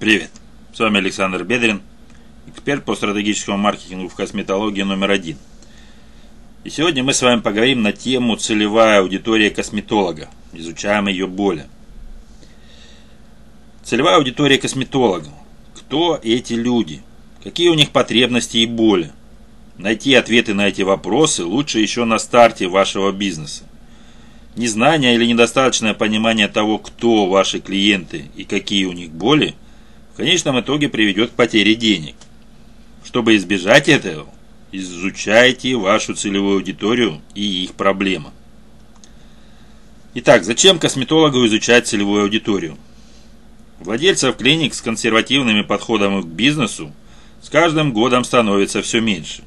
Привет, с вами Александр Бедрин, эксперт по стратегическому маркетингу в косметологии номер один. И сегодня мы с вами поговорим на тему целевая аудитория косметолога, изучаем ее боли. Целевая аудитория косметолога. Кто эти люди? Какие у них потребности и боли? Найти ответы на эти вопросы лучше еще на старте вашего бизнеса. Незнание или недостаточное понимание того, кто ваши клиенты и какие у них боли, конечном итоге приведет к потере денег. Чтобы избежать этого, изучайте вашу целевую аудиторию и их проблемы. Итак, зачем косметологу изучать целевую аудиторию? Владельцев клиник с консервативными подходами к бизнесу с каждым годом становится все меньше.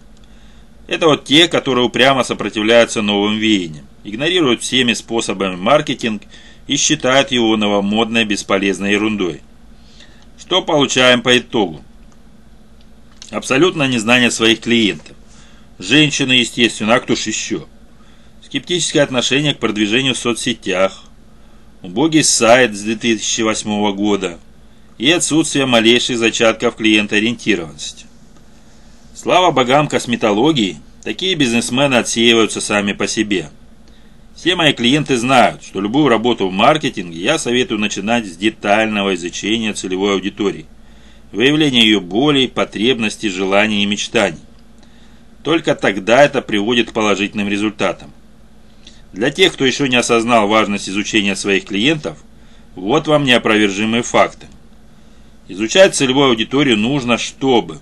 Это вот те, которые упрямо сопротивляются новым веяниям игнорируют всеми способами маркетинг и считают его новомодной бесполезной ерундой. Что получаем по итогу? Абсолютное незнание своих клиентов. Женщины, естественно, а кто ж еще? Скептическое отношение к продвижению в соцсетях. Убогий сайт с 2008 года. И отсутствие малейших зачатков клиентоориентированности. Слава богам косметологии, такие бизнесмены отсеиваются сами по себе – все мои клиенты знают, что любую работу в маркетинге я советую начинать с детального изучения целевой аудитории, выявления ее болей, потребностей, желаний и мечтаний. Только тогда это приводит к положительным результатам. Для тех, кто еще не осознал важность изучения своих клиентов, вот вам неопровержимые факты. Изучать целевую аудиторию нужно, чтобы,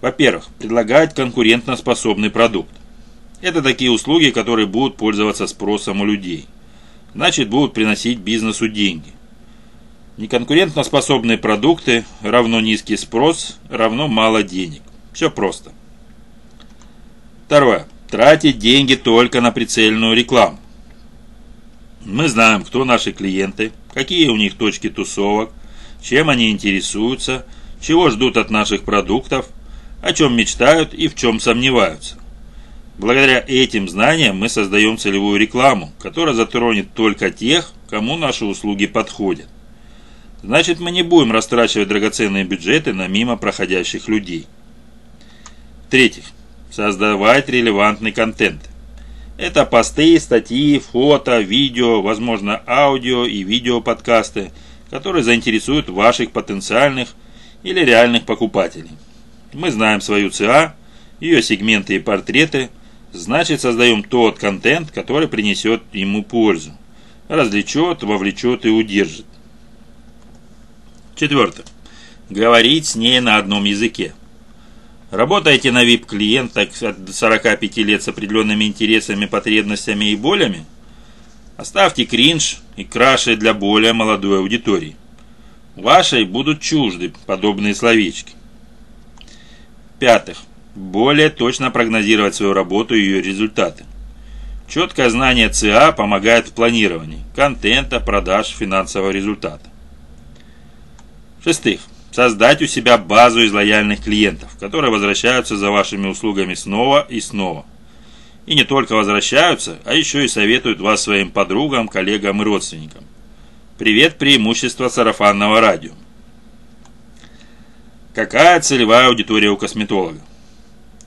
во-первых, предлагать конкурентоспособный продукт. Это такие услуги, которые будут пользоваться спросом у людей. Значит, будут приносить бизнесу деньги. Неконкурентоспособные продукты равно низкий спрос, равно мало денег. Все просто. Второе. Тратить деньги только на прицельную рекламу. Мы знаем, кто наши клиенты, какие у них точки тусовок, чем они интересуются, чего ждут от наших продуктов, о чем мечтают и в чем сомневаются. Благодаря этим знаниям мы создаем целевую рекламу, которая затронет только тех, кому наши услуги подходят. Значит, мы не будем растрачивать драгоценные бюджеты на мимо проходящих людей. В-третьих, создавать релевантный контент. Это посты, статьи, фото, видео, возможно, аудио и видео подкасты, которые заинтересуют ваших потенциальных или реальных покупателей. Мы знаем свою ЦА, ее сегменты и портреты – Значит, создаем тот контент, который принесет ему пользу. Развлечет, вовлечет и удержит. Четвертое. Говорить с ней на одном языке. Работаете на VIP-клиентах от 45 лет с определенными интересами, потребностями и болями? Оставьте кринж и краши для более молодой аудитории. Вашей будут чужды подобные словечки. Пятых более точно прогнозировать свою работу и ее результаты. Четкое знание ЦА помогает в планировании контента, продаж, финансового результата. Шестых. Создать у себя базу из лояльных клиентов, которые возвращаются за вашими услугами снова и снова. И не только возвращаются, а еще и советуют вас своим подругам, коллегам и родственникам. Привет, преимущество сарафанного радио. Какая целевая аудитория у косметолога?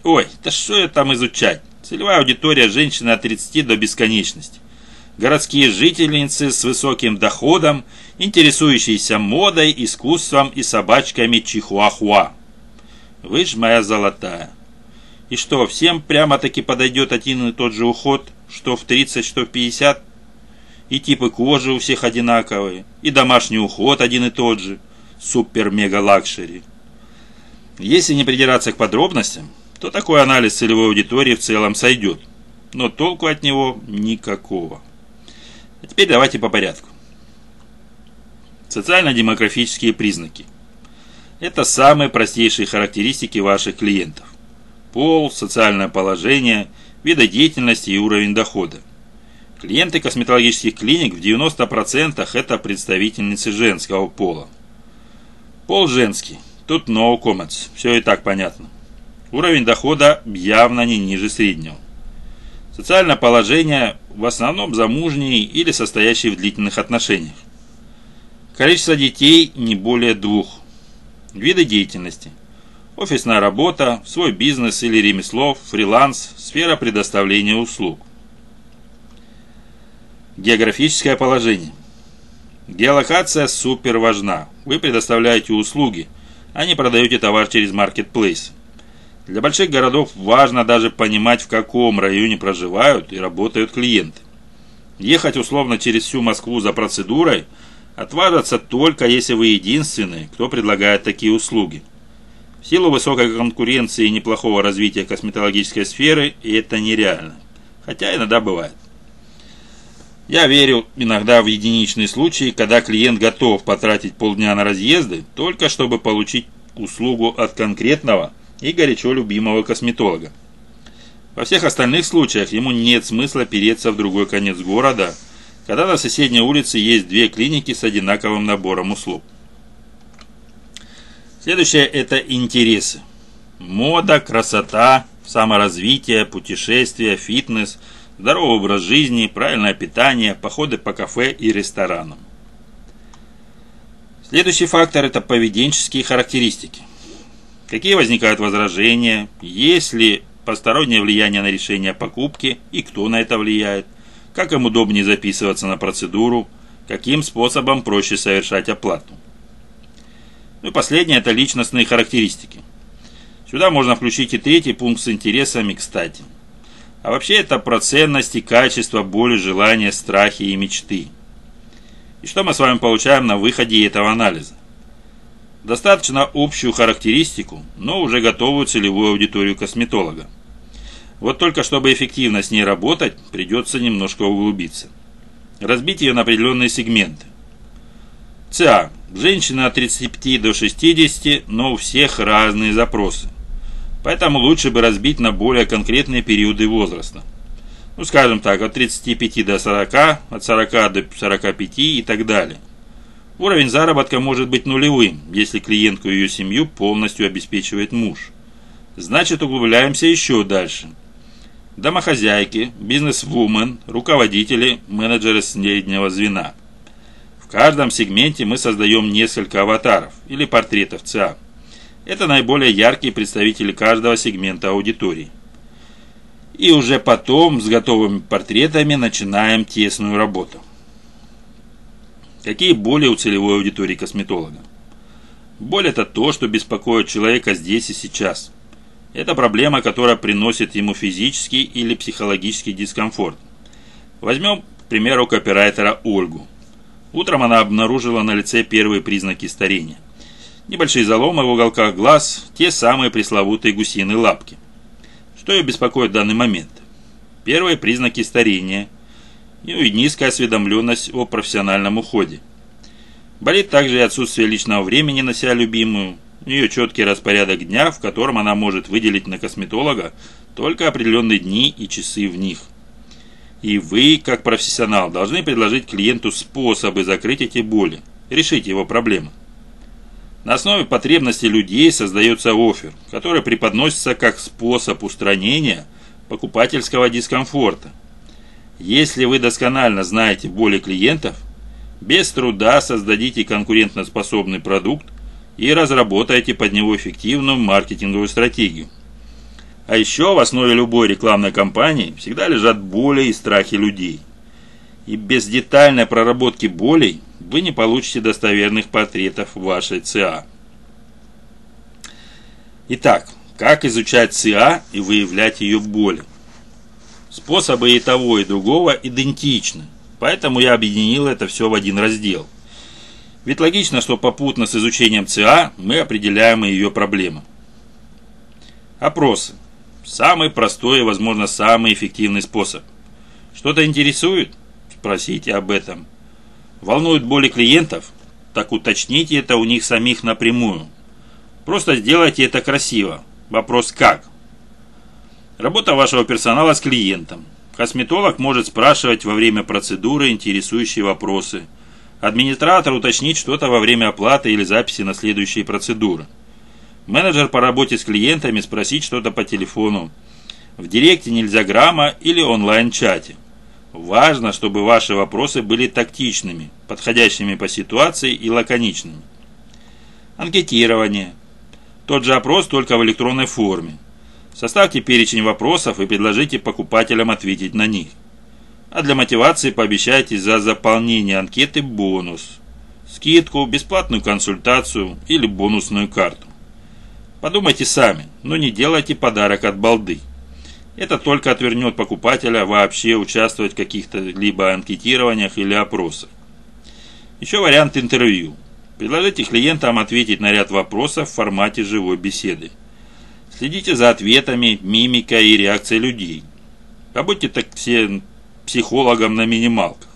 Ой, да что я там изучать? Целевая аудитория женщины от 30 до бесконечности. Городские жительницы с высоким доходом, интересующиеся модой, искусством и собачками чихуахуа. Вы ж моя золотая. И что, всем прямо-таки подойдет один и тот же уход, что в 30, что в 50? И типы кожи у всех одинаковые, и домашний уход один и тот же. Супер-мега- luxury. Если не придираться к подробностям, то такой анализ целевой аудитории в целом сойдет. Но толку от него никакого. А теперь давайте по порядку. Социально-демографические признаки. Это самые простейшие характеристики ваших клиентов. Пол, социальное положение, виды деятельности и уровень дохода. Клиенты косметологических клиник в 90% это представительницы женского пола. Пол женский. Тут no comments. Все и так понятно. Уровень дохода явно не ниже среднего. Социальное положение в основном замужние или состоящие в длительных отношениях. Количество детей не более двух. Виды деятельности. Офисная работа, свой бизнес или ремесло, фриланс, сфера предоставления услуг. Географическое положение. Геолокация супер важна. Вы предоставляете услуги, а не продаете товар через маркетплейс. Для больших городов важно даже понимать, в каком районе проживают и работают клиенты. Ехать условно через всю Москву за процедурой отважиться только если вы единственный, кто предлагает такие услуги. В силу высокой конкуренции и неплохого развития косметологической сферы это нереально. Хотя иногда бывает. Я верю иногда в единичные случаи, когда клиент готов потратить полдня на разъезды, только чтобы получить услугу от конкретного и горячо любимого косметолога. Во всех остальных случаях ему нет смысла переться в другой конец города, когда на соседней улице есть две клиники с одинаковым набором услуг. Следующее – это интересы. Мода, красота, саморазвитие, путешествия, фитнес – здоровый образ жизни, правильное питание, походы по кафе и ресторанам. Следующий фактор – это поведенческие характеристики. Какие возникают возражения, есть ли постороннее влияние на решение покупки и кто на это влияет, как им удобнее записываться на процедуру, каким способом проще совершать оплату. Ну и последнее – это личностные характеристики. Сюда можно включить и третий пункт с интересами кстати – а вообще это про ценности, качество, боли, желания, страхи и мечты. И что мы с вами получаем на выходе этого анализа? Достаточно общую характеристику, но уже готовую целевую аудиторию косметолога. Вот только чтобы эффективно с ней работать, придется немножко углубиться. Разбить ее на определенные сегменты. ЦА. Женщина от 35 до 60, но у всех разные запросы. Поэтому лучше бы разбить на более конкретные периоды возраста. Ну, скажем так, от 35 до 40, от 40 до 45 и так далее. Уровень заработка может быть нулевым, если клиентку и ее семью полностью обеспечивает муж. Значит, углубляемся еще дальше. Домохозяйки, бизнес-вумен, руководители, менеджеры среднего звена. В каждом сегменте мы создаем несколько аватаров или портретов ЦА. Это наиболее яркие представители каждого сегмента аудитории. И уже потом с готовыми портретами начинаем тесную работу. Какие боли у целевой аудитории косметолога? Боль – это то, что беспокоит человека здесь и сейчас. Это проблема, которая приносит ему физический или психологический дискомфорт. Возьмем, к примеру, копирайтера Ольгу. Утром она обнаружила на лице первые признаки старения. Небольшие заломы в уголках глаз, те самые пресловутые гусиные лапки. Что ее беспокоит в данный момент? Первые признаки старения и низкая осведомленность о профессиональном уходе. Болит также и отсутствие личного времени на себя любимую, у нее четкий распорядок дня, в котором она может выделить на косметолога только определенные дни и часы в них. И вы, как профессионал, должны предложить клиенту способы закрыть эти боли, решить его проблемы. На основе потребностей людей создается офер, который преподносится как способ устранения покупательского дискомфорта. Если вы досконально знаете боли клиентов, без труда создадите конкурентоспособный продукт и разработаете под него эффективную маркетинговую стратегию. А еще в основе любой рекламной кампании всегда лежат боли и страхи людей. И без детальной проработки болей вы не получите достоверных портретов вашей ЦА. Итак, как изучать ЦА и выявлять ее боли? Способы и того, и другого идентичны, поэтому я объединил это все в один раздел. Ведь логично, что попутно с изучением ЦА мы определяем и ее проблемы. Опросы. Самый простой и, возможно, самый эффективный способ. Что-то интересует? Спросите об этом. Волнуют боли клиентов? Так уточните это у них самих напрямую. Просто сделайте это красиво. Вопрос как? Работа вашего персонала с клиентом. Косметолог может спрашивать во время процедуры интересующие вопросы. Администратор уточнить что-то во время оплаты или записи на следующие процедуры. Менеджер по работе с клиентами спросить что-то по телефону. В директе нельзя грамма или онлайн-чате. Важно, чтобы ваши вопросы были тактичными, подходящими по ситуации и лаконичными. Анкетирование. Тот же опрос, только в электронной форме. Составьте перечень вопросов и предложите покупателям ответить на них. А для мотивации пообещайте за заполнение анкеты бонус. Скидку, бесплатную консультацию или бонусную карту. Подумайте сами, но не делайте подарок от балды. Это только отвернет покупателя вообще участвовать в каких-то либо анкетированиях или опросах. Еще вариант интервью. Предложите клиентам ответить на ряд вопросов в формате живой беседы. Следите за ответами, мимикой и реакцией людей. Побудьте так все психологом на минималках.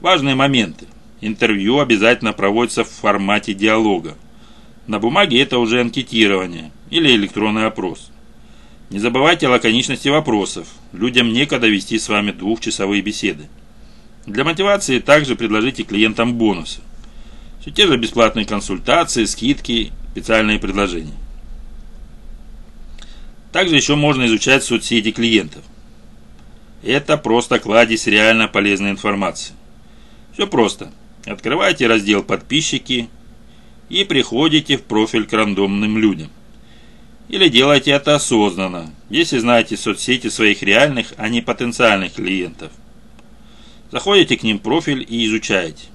Важные моменты. Интервью обязательно проводится в формате диалога. На бумаге это уже анкетирование или электронный опрос. Не забывайте о лаконичности вопросов. Людям некогда вести с вами двухчасовые беседы. Для мотивации также предложите клиентам бонусы. Все те же бесплатные консультации, скидки, специальные предложения. Также еще можно изучать соцсети клиентов. Это просто кладезь реально полезной информации. Все просто. Открывайте раздел «Подписчики» и приходите в профиль к рандомным людям. Или делайте это осознанно, если знаете соцсети своих реальных, а не потенциальных клиентов. Заходите к ним в профиль и изучаете.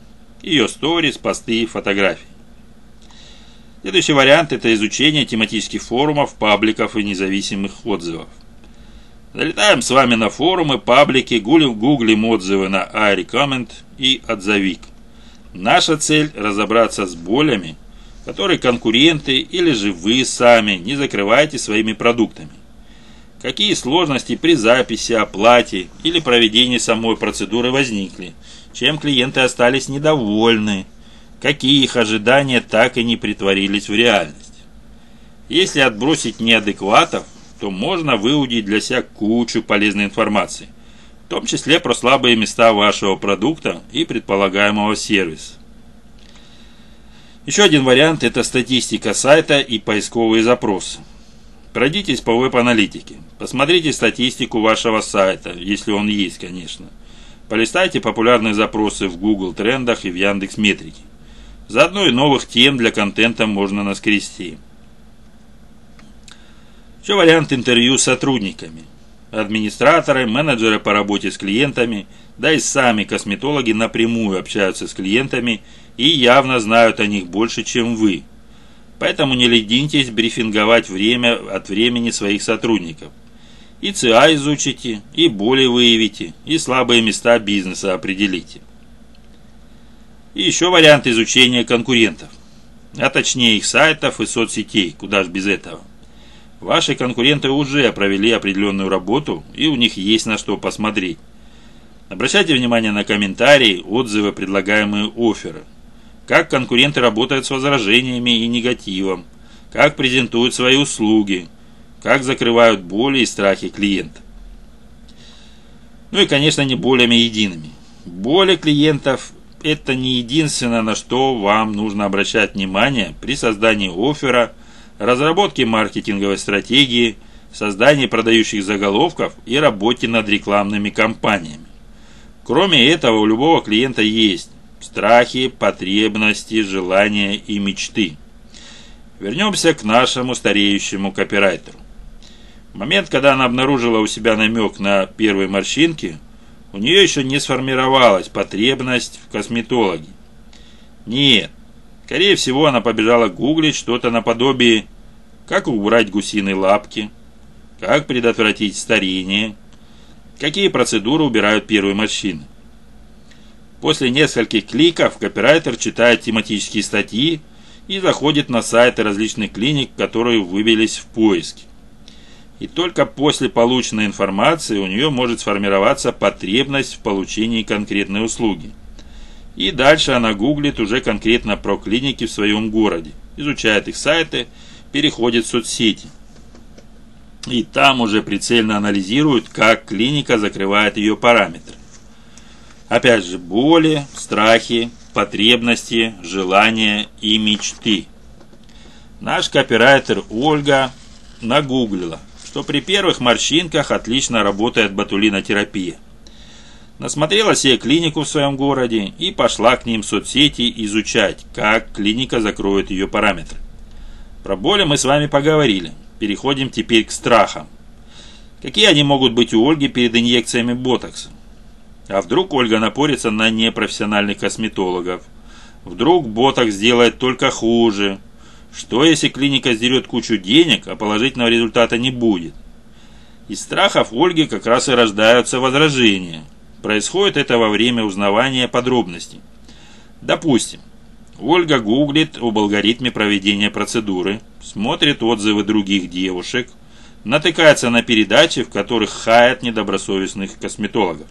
Ее сторис, посты, фотографии. Следующий вариант – это изучение тематических форумов, пабликов и независимых отзывов. Залетаем с вами на форумы, паблики, гуглим отзывы на iRecommend и Отзовик. Наша цель – разобраться с болями, которые конкуренты или же вы сами не закрываете своими продуктами. Какие сложности при записи, оплате или проведении самой процедуры возникли, чем клиенты остались недовольны, какие их ожидания так и не притворились в реальность. Если отбросить неадекватов, то можно выудить для себя кучу полезной информации, в том числе про слабые места вашего продукта и предполагаемого сервиса. Еще один вариант – это статистика сайта и поисковые запросы. Пройдитесь по веб-аналитике. Посмотрите статистику вашего сайта, если он есть, конечно. Полистайте популярные запросы в Google трендах и в Яндекс Метрике. Заодно и новых тем для контента можно наскрести. Еще вариант интервью с сотрудниками. Администраторы, менеджеры по работе с клиентами, да и сами косметологи напрямую общаются с клиентами и явно знают о них больше, чем вы. Поэтому не ленитесь брифинговать время от времени своих сотрудников. И ЦА изучите, и боли выявите, и слабые места бизнеса определите. И еще вариант изучения конкурентов. А точнее их сайтов и соцсетей, куда ж без этого. Ваши конкуренты уже провели определенную работу, и у них есть на что посмотреть. Обращайте внимание на комментарии, отзывы, предлагаемые офферы как конкуренты работают с возражениями и негативом, как презентуют свои услуги, как закрывают боли и страхи клиента. Ну и, конечно, не болями едиными. Боли клиентов – это не единственное, на что вам нужно обращать внимание при создании оффера, разработке маркетинговой стратегии, создании продающих заголовков и работе над рекламными кампаниями. Кроме этого, у любого клиента есть страхи, потребности, желания и мечты. Вернемся к нашему стареющему копирайтеру. В момент, когда она обнаружила у себя намек на первые морщинки, у нее еще не сформировалась потребность в косметологе. Нет, скорее всего она побежала гуглить что-то наподобие «Как убрать гусиные лапки», «Как предотвратить старение», «Какие процедуры убирают первые морщины». После нескольких кликов копирайтер читает тематические статьи и заходит на сайты различных клиник, которые выбились в поиске. И только после полученной информации у нее может сформироваться потребность в получении конкретной услуги. И дальше она гуглит уже конкретно про клиники в своем городе, изучает их сайты, переходит в соцсети. И там уже прицельно анализирует, как клиника закрывает ее параметры. Опять же, боли, страхи, потребности, желания и мечты. Наш копирайтер Ольга нагуглила, что при первых морщинках отлично работает ботулинотерапия. Насмотрела себе клинику в своем городе и пошла к ним в соцсети изучать, как клиника закроет ее параметры. Про боли мы с вами поговорили. Переходим теперь к страхам. Какие они могут быть у Ольги перед инъекциями ботокса? А вдруг Ольга напорится на непрофессиональных косметологов? Вдруг ботокс сделает только хуже? Что если клиника сдерет кучу денег, а положительного результата не будет? Из страхов Ольги как раз и рождаются возражения. Происходит это во время узнавания подробностей. Допустим, Ольга гуглит об алгоритме проведения процедуры, смотрит отзывы других девушек, натыкается на передачи, в которых хаят недобросовестных косметологов.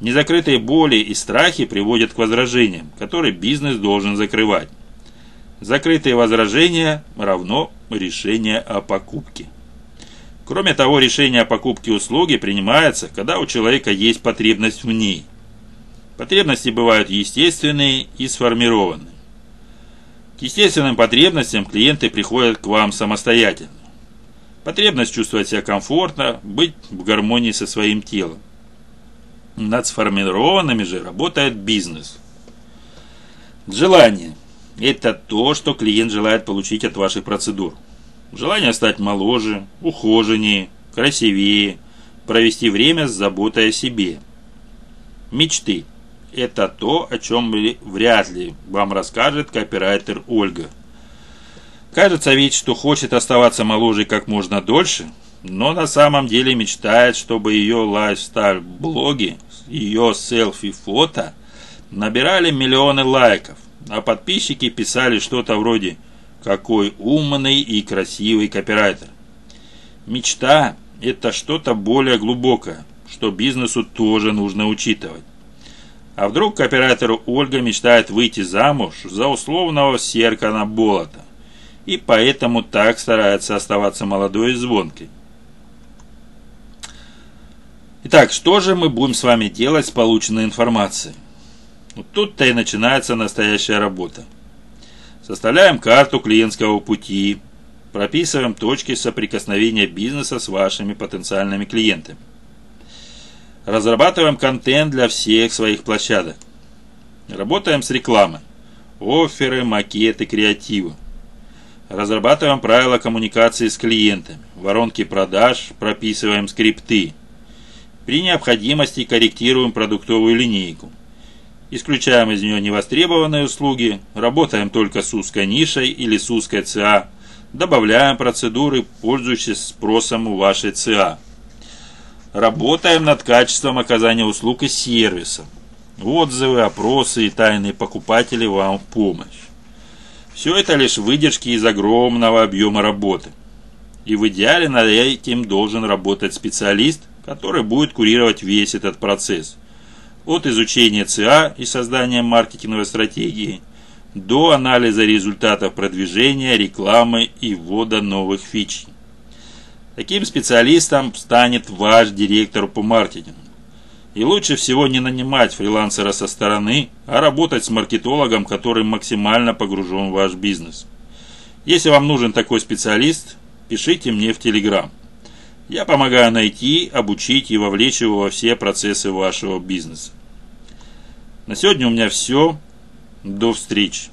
Незакрытые боли и страхи приводят к возражениям, которые бизнес должен закрывать. Закрытые возражения равно решение о покупке. Кроме того, решение о покупке услуги принимается, когда у человека есть потребность в ней. Потребности бывают естественные и сформированные. К естественным потребностям клиенты приходят к вам самостоятельно. Потребность чувствовать себя комфортно, быть в гармонии со своим телом. Над сформированными же работает бизнес. Желание – это то, что клиент желает получить от ваших процедур. Желание стать моложе, ухоженнее, красивее, провести время с заботой о себе. Мечты – это то, о чем вряд ли вам расскажет копирайтер Ольга. Кажется ведь, что хочет оставаться моложе как можно дольше, но на самом деле мечтает, чтобы ее лайфстайл-блоги, ее селфи-фото набирали миллионы лайков, а подписчики писали что-то вроде – какой умный и красивый копирайтер. Мечта – это что-то более глубокое, что бизнесу тоже нужно учитывать. А вдруг копирайтеру Ольга мечтает выйти замуж за условного Серкана Болота, и поэтому так старается оставаться молодой и звонкой. Итак, что же мы будем с вами делать с полученной информацией? Вот тут-то и начинается настоящая работа. Составляем карту клиентского пути, прописываем точки соприкосновения бизнеса с вашими потенциальными клиентами. Разрабатываем контент для всех своих площадок. Работаем с рекламой. Оферы, макеты, креативы. Разрабатываем правила коммуникации с клиентами. Воронки продаж, прописываем скрипты. При необходимости корректируем продуктовую линейку. Исключаем из нее невостребованные услуги, работаем только с узкой нишей или с узкой ЦА, добавляем процедуры, пользующиеся спросом у вашей ЦА. Работаем над качеством оказания услуг и сервиса. Отзывы, опросы и тайные покупатели вам в помощь. Все это лишь выдержки из огромного объема работы. И в идеале над этим должен работать специалист, который будет курировать весь этот процесс – от изучения ЦА и создания маркетинговой стратегии до анализа результатов продвижения, рекламы и ввода новых фич. Таким специалистом станет ваш директор по маркетингу. И лучше всего не нанимать фрилансера со стороны, а работать с маркетологом, который максимально погружен в ваш бизнес. Если вам нужен такой специалист, пишите мне в Телеграм. Я помогаю найти, обучить и вовлечь его во все процессы вашего бизнеса. На сегодня у меня все. До встречи.